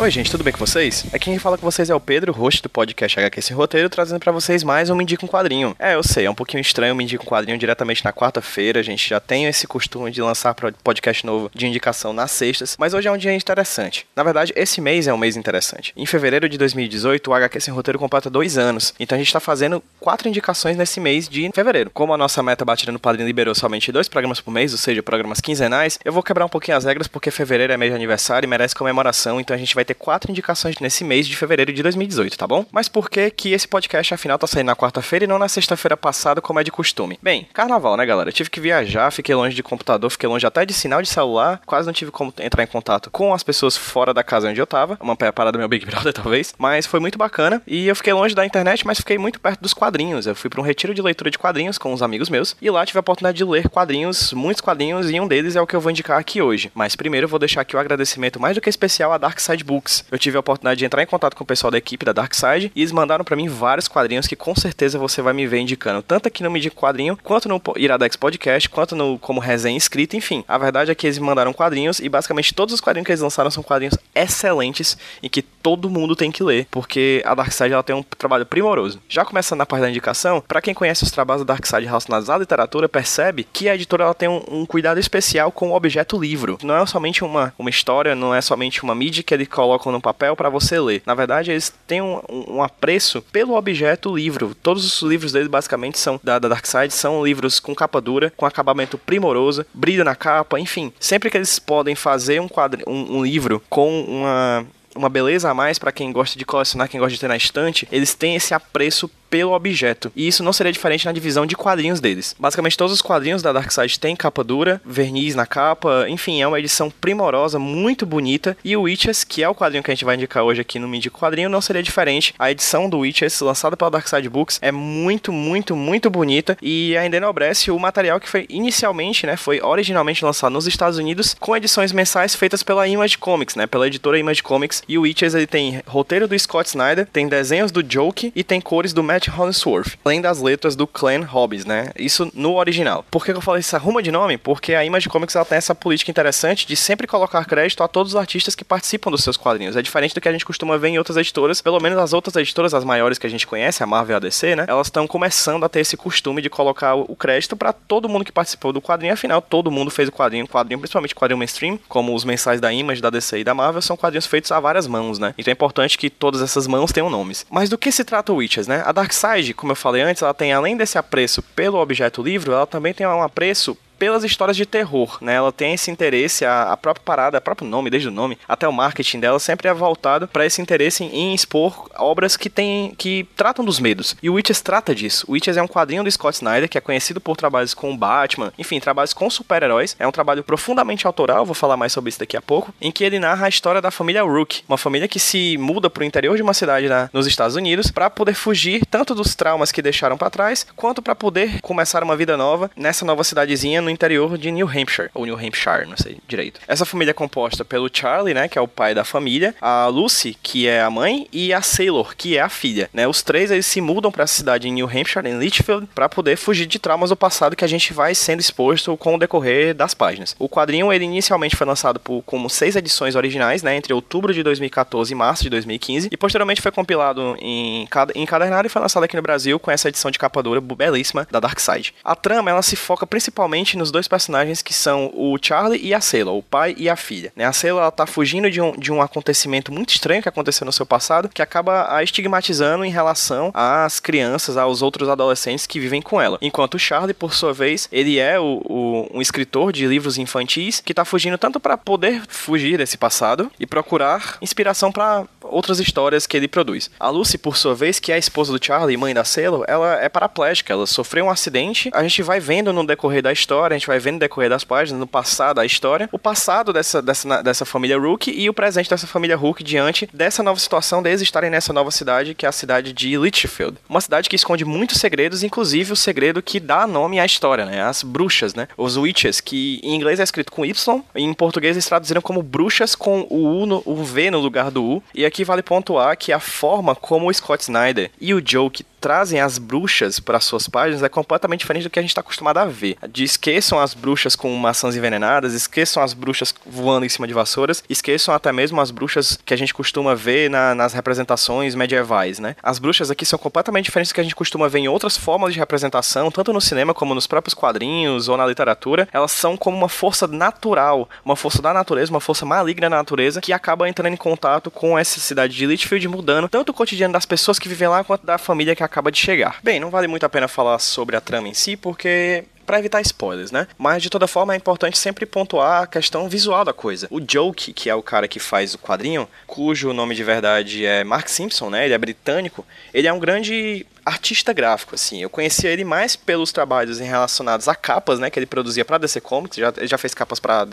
Oi, gente, tudo bem com vocês? Aqui quem fala com vocês é o Pedro, host do podcast HQ Esse Roteiro, trazendo para vocês mais um Me Indica um Quadrinho. É, eu sei, é um pouquinho estranho Me Indica um Quadrinho diretamente na quarta-feira, a gente já tem esse costume de lançar podcast novo de indicação nas sextas, mas hoje é um dia interessante. Na verdade, esse mês é um mês interessante. Em fevereiro de 2018, o HQ Sem Roteiro completa dois anos, então a gente está fazendo quatro indicações nesse mês de fevereiro. Como a nossa meta batida no Padrinho liberou somente dois programas por mês, ou seja, programas quinzenais, eu vou quebrar um pouquinho as regras porque fevereiro é mês de aniversário e merece comemoração, então a gente vai ter quatro indicações nesse mês de fevereiro de 2018, tá bom? Mas por que que esse podcast afinal tá saindo na quarta-feira e não na sexta-feira passada, como é de costume? Bem, carnaval, né, galera? Eu tive que viajar, fiquei longe de computador, fiquei longe até de sinal de celular, quase não tive como entrar em contato com as pessoas fora da casa onde eu tava, uma parada do meu Big Brother talvez, mas foi muito bacana e eu fiquei longe da internet, mas fiquei muito perto dos quadrinhos. Eu fui para um retiro de leitura de quadrinhos com uns amigos meus e lá tive a oportunidade de ler quadrinhos, muitos quadrinhos, e um deles é o que eu vou indicar aqui hoje. Mas primeiro eu vou deixar aqui o agradecimento mais do que especial a Dark Side Books. Eu tive a oportunidade de entrar em contato com o pessoal da equipe da Dark Side e eles mandaram para mim vários quadrinhos que com certeza você vai me ver indicando, tanto aqui no Media Quadrinho, quanto no Iradex Podcast, quanto no como resenha escrita, enfim. A verdade é que eles me mandaram quadrinhos e basicamente todos os quadrinhos que eles lançaram são quadrinhos excelentes e que todo mundo tem que ler, porque a Dark Side ela tem um trabalho primoroso. Já começando na parte da indicação, para quem conhece os trabalhos da Dark Side relacionados à literatura, percebe que a editora ela tem um, um cuidado especial com o objeto livro. Não é somente uma, uma história, não é somente uma mídia que eles colocam no papel para você ler. Na verdade, eles têm um, um, apreço pelo objeto livro. Todos os livros deles, basicamente, são da, da Dark Side, são livros com capa dura, com acabamento primoroso, brilho na capa, enfim. Sempre que eles podem fazer um, quadro, um, um livro com uma uma beleza a mais para quem gosta de colecionar, quem gosta de ter na estante, eles têm esse apreço pelo objeto. E isso não seria diferente na divisão de quadrinhos deles. Basicamente, todos os quadrinhos da Darkseid têm capa dura, verniz na capa, enfim, é uma edição primorosa, muito bonita. E o Witches, que é o quadrinho que a gente vai indicar hoje aqui no Mídia Quadrinho, não seria diferente. A edição do Witches, lançada pela Darkseid Books, é muito, muito, muito bonita e ainda enobrece o material que foi inicialmente, né, foi originalmente lançado nos Estados Unidos com edições mensais feitas pela Image Comics, né, pela editora Image Comics. E o Witches, ele tem roteiro do Scott Snyder, tem desenhos do Joke e tem cores do Matt Matt Hollingsworth, além das letras do Clan Hobbes, né? Isso no original. Por que eu falei essa ruma de nome? Porque a Image Comics ela tem essa política interessante de sempre colocar crédito a todos os artistas que participam dos seus quadrinhos. É diferente do que a gente costuma ver em outras editoras, pelo menos as outras editoras, as maiores que a gente conhece, a Marvel e a DC, né? Elas estão começando a ter esse costume de colocar o crédito para todo mundo que participou do quadrinho. Afinal, todo mundo fez o quadrinho, quadrinho, principalmente quadrinho mainstream, como os mensais da Image, da DC e da Marvel, são quadrinhos feitos a várias mãos, né? Então é importante que todas essas mãos tenham nomes. Mas do que se trata o Witches, né? A Darkseid, como eu falei antes, ela tem além desse apreço pelo objeto livro, ela também tem um apreço pelas histórias de terror, né? Ela tem esse interesse, a, a própria parada, o próprio nome, desde o nome, até o marketing dela sempre é voltado para esse interesse em, em, expor obras que tem, que tratam dos medos. E o Witches trata disso. O Witches é um quadrinho do Scott Snyder que é conhecido por trabalhos com Batman, enfim, trabalhos com super-heróis. É um trabalho profundamente autoral, vou falar mais sobre isso daqui a pouco, em que ele narra a história da família Rook, uma família que se muda para o interior de uma cidade na, nos Estados Unidos para poder fugir tanto dos traumas que deixaram para trás, quanto para poder começar uma vida nova nessa nova cidadezinha no interior de New Hampshire, ou New Hampshire, não sei direito. Essa família é composta pelo Charlie, né, que é o pai da família, a Lucy, que é a mãe, e a Sailor, que é a filha, né? Os três eles se mudam para a cidade em New Hampshire, em Litchfield, para poder fugir de traumas do passado que a gente vai sendo exposto com o decorrer das páginas. O quadrinho ele inicialmente foi lançado por como seis edições originais, né, entre outubro de 2014 e março de 2015, e posteriormente foi compilado em encadernado e foi lançado aqui no Brasil com essa edição de capa dura belíssima da Dark Side. A trama ela se foca principalmente nos dois personagens que são o Charlie e a Sailor, o pai e a filha. Né? A Sailor ela tá fugindo de um, de um acontecimento muito estranho que aconteceu no seu passado, que acaba a estigmatizando em relação às crianças, aos outros adolescentes que vivem com ela. Enquanto o Charlie, por sua vez, ele é o, o um escritor de livros infantis que tá fugindo tanto para poder fugir desse passado e procurar inspiração para outras histórias que ele produz. A Lucy, por sua vez, que é a esposa do Charlie, mãe da Selo, ela é paraplégica, ela sofreu um acidente. A gente vai vendo no decorrer da história, a gente vai vendo no decorrer das páginas, no passado da história, o passado dessa, dessa, dessa família Rook e o presente dessa família Rook diante dessa nova situação deles estarem nessa nova cidade, que é a cidade de Litchfield. Uma cidade que esconde muitos segredos, inclusive o segredo que dá nome à história, né? As bruxas, né? Os witches, que em inglês é escrito com Y, em português eles traduziram como bruxas com o U, no, o V no lugar do U. E aqui vale pontuar que a forma como o Scott Snyder e o Joe que trazem as bruxas para suas páginas é completamente diferente do que a gente está acostumado a ver. De esqueçam as bruxas com maçãs envenenadas, esqueçam as bruxas voando em cima de vassouras, esqueçam até mesmo as bruxas que a gente costuma ver na, nas representações medievais, né? As bruxas aqui são completamente diferentes do que a gente costuma ver em outras formas de representação, tanto no cinema como nos próprios quadrinhos ou na literatura. Elas são como uma força natural, uma força da natureza, uma força maligna da natureza que acaba entrando em contato com essa cidade de Litchfield, mudando tanto o cotidiano das pessoas que vivem lá quanto da família que acaba de chegar. Bem, não vale muito a pena falar sobre a trama em si, porque para evitar spoilers, né? Mas de toda forma é importante sempre pontuar a questão visual da coisa. O Joke, que é o cara que faz o quadrinho, cujo nome de verdade é Mark Simpson, né? Ele é britânico. Ele é um grande artista gráfico, assim. Eu conhecia ele mais pelos trabalhos relacionados a capas, né, que ele produzia para DC Comics. Já, ele já fez capas para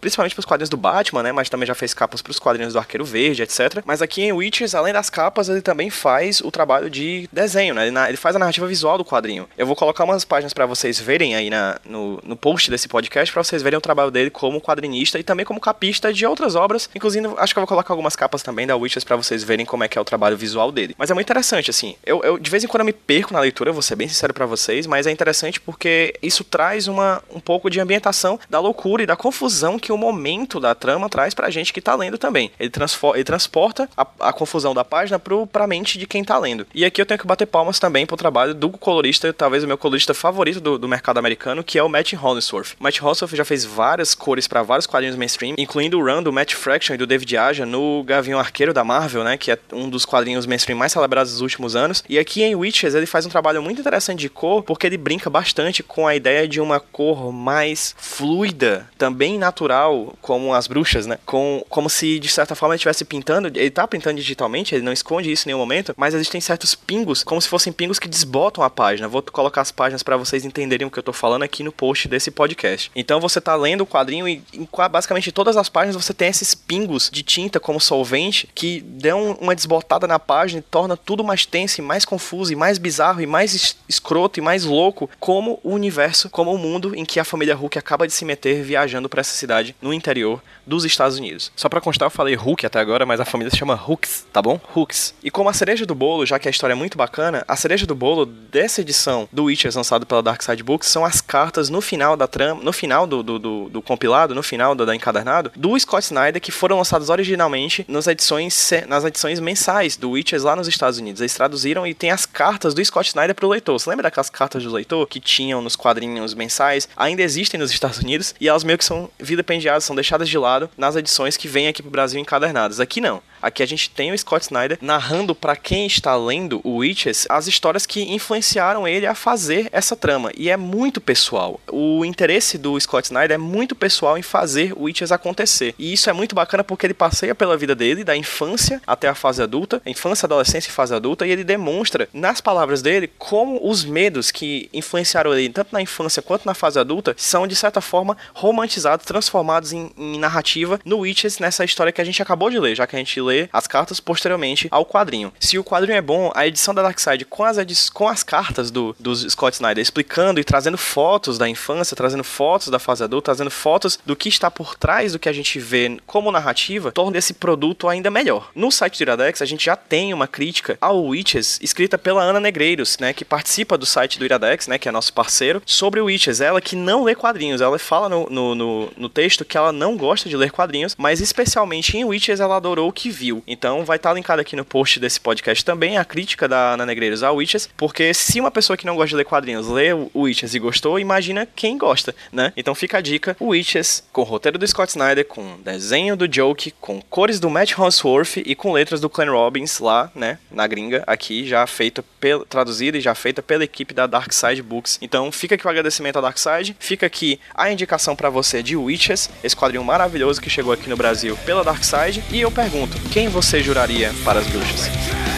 principalmente para os quadrinhos do Batman, né, mas também já fez capas para os quadrinhos do Arqueiro Verde, etc. Mas aqui em Witches, além das capas, ele também faz o trabalho de desenho, né? Ele, ele faz a narrativa visual do quadrinho. Eu vou colocar umas páginas para vocês verem aí na, no, no post desse podcast para vocês verem o trabalho dele como quadrinista e também como capista de outras obras. Inclusive, acho que eu vou colocar algumas capas também da Witches para vocês verem como é que é o trabalho visual dele. Mas é muito interessante, assim. Eu, eu eu de vez em quando eu me perco na leitura, vou ser bem sincero para vocês, mas é interessante porque isso traz uma, um pouco de ambientação da loucura e da confusão que o momento da trama traz pra gente que tá lendo também. Ele, ele transporta a, a, confusão da página pro, pra mente de quem tá lendo. E aqui eu tenho que bater palmas também pro trabalho do colorista, talvez o meu colorista favorito do, do mercado americano, que é o Matt Hollingsworth. Matt Hollingsworth já fez várias cores para vários quadrinhos mainstream, incluindo o run do Matt Fraction e do David Aja no Gavião Arqueiro da Marvel, né, que é um dos quadrinhos mainstream mais celebrados dos últimos anos. E aqui em Witches ele faz um trabalho muito interessante de cor, porque ele brinca bastante com a ideia de uma cor mais fluida, também natural, como as bruxas, né? Com, como se de certa forma ele estivesse pintando, ele tá pintando digitalmente, ele não esconde isso em nenhum momento, mas existem certos pingos, como se fossem pingos que desbotam a página. Vou colocar as páginas para vocês entenderem o que eu tô falando aqui no post desse podcast. Então você tá lendo o quadrinho e em basicamente todas as páginas você tem esses pingos de tinta como solvente que dão uma desbotada na página e torna tudo mais tenso e mais confuso e mais bizarro e mais escroto e mais louco como o universo, como o mundo em que a família Hulk acaba de se meter viajando para essa cidade no interior dos Estados Unidos. Só para constar, eu falei Hulk até agora, mas a família se chama Hooks, tá bom? Hooks. E como a cereja do bolo, já que a história é muito bacana, a cereja do bolo dessa edição do Witcher lançado pela Dark Side Books são as cartas no final da trama, no final do, do, do, do compilado, no final do, da encadernado, do Scott Snyder, que foram lançados originalmente nas edições, nas edições mensais do Witcher lá nos Estados Unidos. Eles traduziram e tem as cartas do Scott Snyder pro leitor. Você lembra daquelas cartas do leitor que tinham nos quadrinhos mensais? Ainda existem nos Estados Unidos e elas meio que são vilipendiadas, são deixadas de lado nas edições que vêm aqui pro Brasil encadernadas. Aqui não. Aqui a gente tem o Scott Snyder narrando para quem está lendo o Witches as histórias que influenciaram ele a fazer essa trama. E é muito pessoal. O interesse do Scott Snyder é muito pessoal em fazer o Witches acontecer. E isso é muito bacana porque ele passeia pela vida dele, da infância até a fase adulta, infância, adolescência e fase adulta, e ele demonstra nas palavras dele como os medos que influenciaram ele tanto na infância quanto na fase adulta são de certa forma romantizados, transformados em, em narrativa no Witches nessa história que a gente acabou de ler, já que a gente lê as cartas posteriormente ao quadrinho. Se o quadrinho é bom, a edição da Darkseid com as, com as cartas do, Scott Snyder explicando e trazendo fotos da infância, trazendo fotos da fase adulta, trazendo fotos do que está por trás do que a gente vê como narrativa, torna esse produto ainda melhor. No site do Iradex, a gente já tem uma crítica ao Witches escrita pela Ana Negreiros, né, que participa do site do Iradex, né, que é nosso parceiro, sobre o Witches. Ela que não lê quadrinhos, ela fala no, no, no, no texto que ela não gosta de ler quadrinhos, mas especialmente em Witches ela adorou o que viu. Então vai estar tá linkado aqui no post desse podcast também a crítica da Ana Negreiros ao Witches, porque se uma pessoa que não gosta de ler quadrinhos lê o Witches e gostou, imagina quem gosta, né? Então fica a dica, o Witches, com roteiro do Scott Snyder, com desenho do Joke, com cores do Matt Honsworth e com letras do Clan Robbins lá, né, na gringa, aqui já feita, traduzida e já feita pela equipe da Dark Side Books. Então fica aqui o agradecimento à Dark Side, fica aqui a indicação para você de Witches, esse quadrinho maravilhoso que chegou aqui no Brasil pela Dark Side, e eu pergunto, quem você juraria para as bruxas?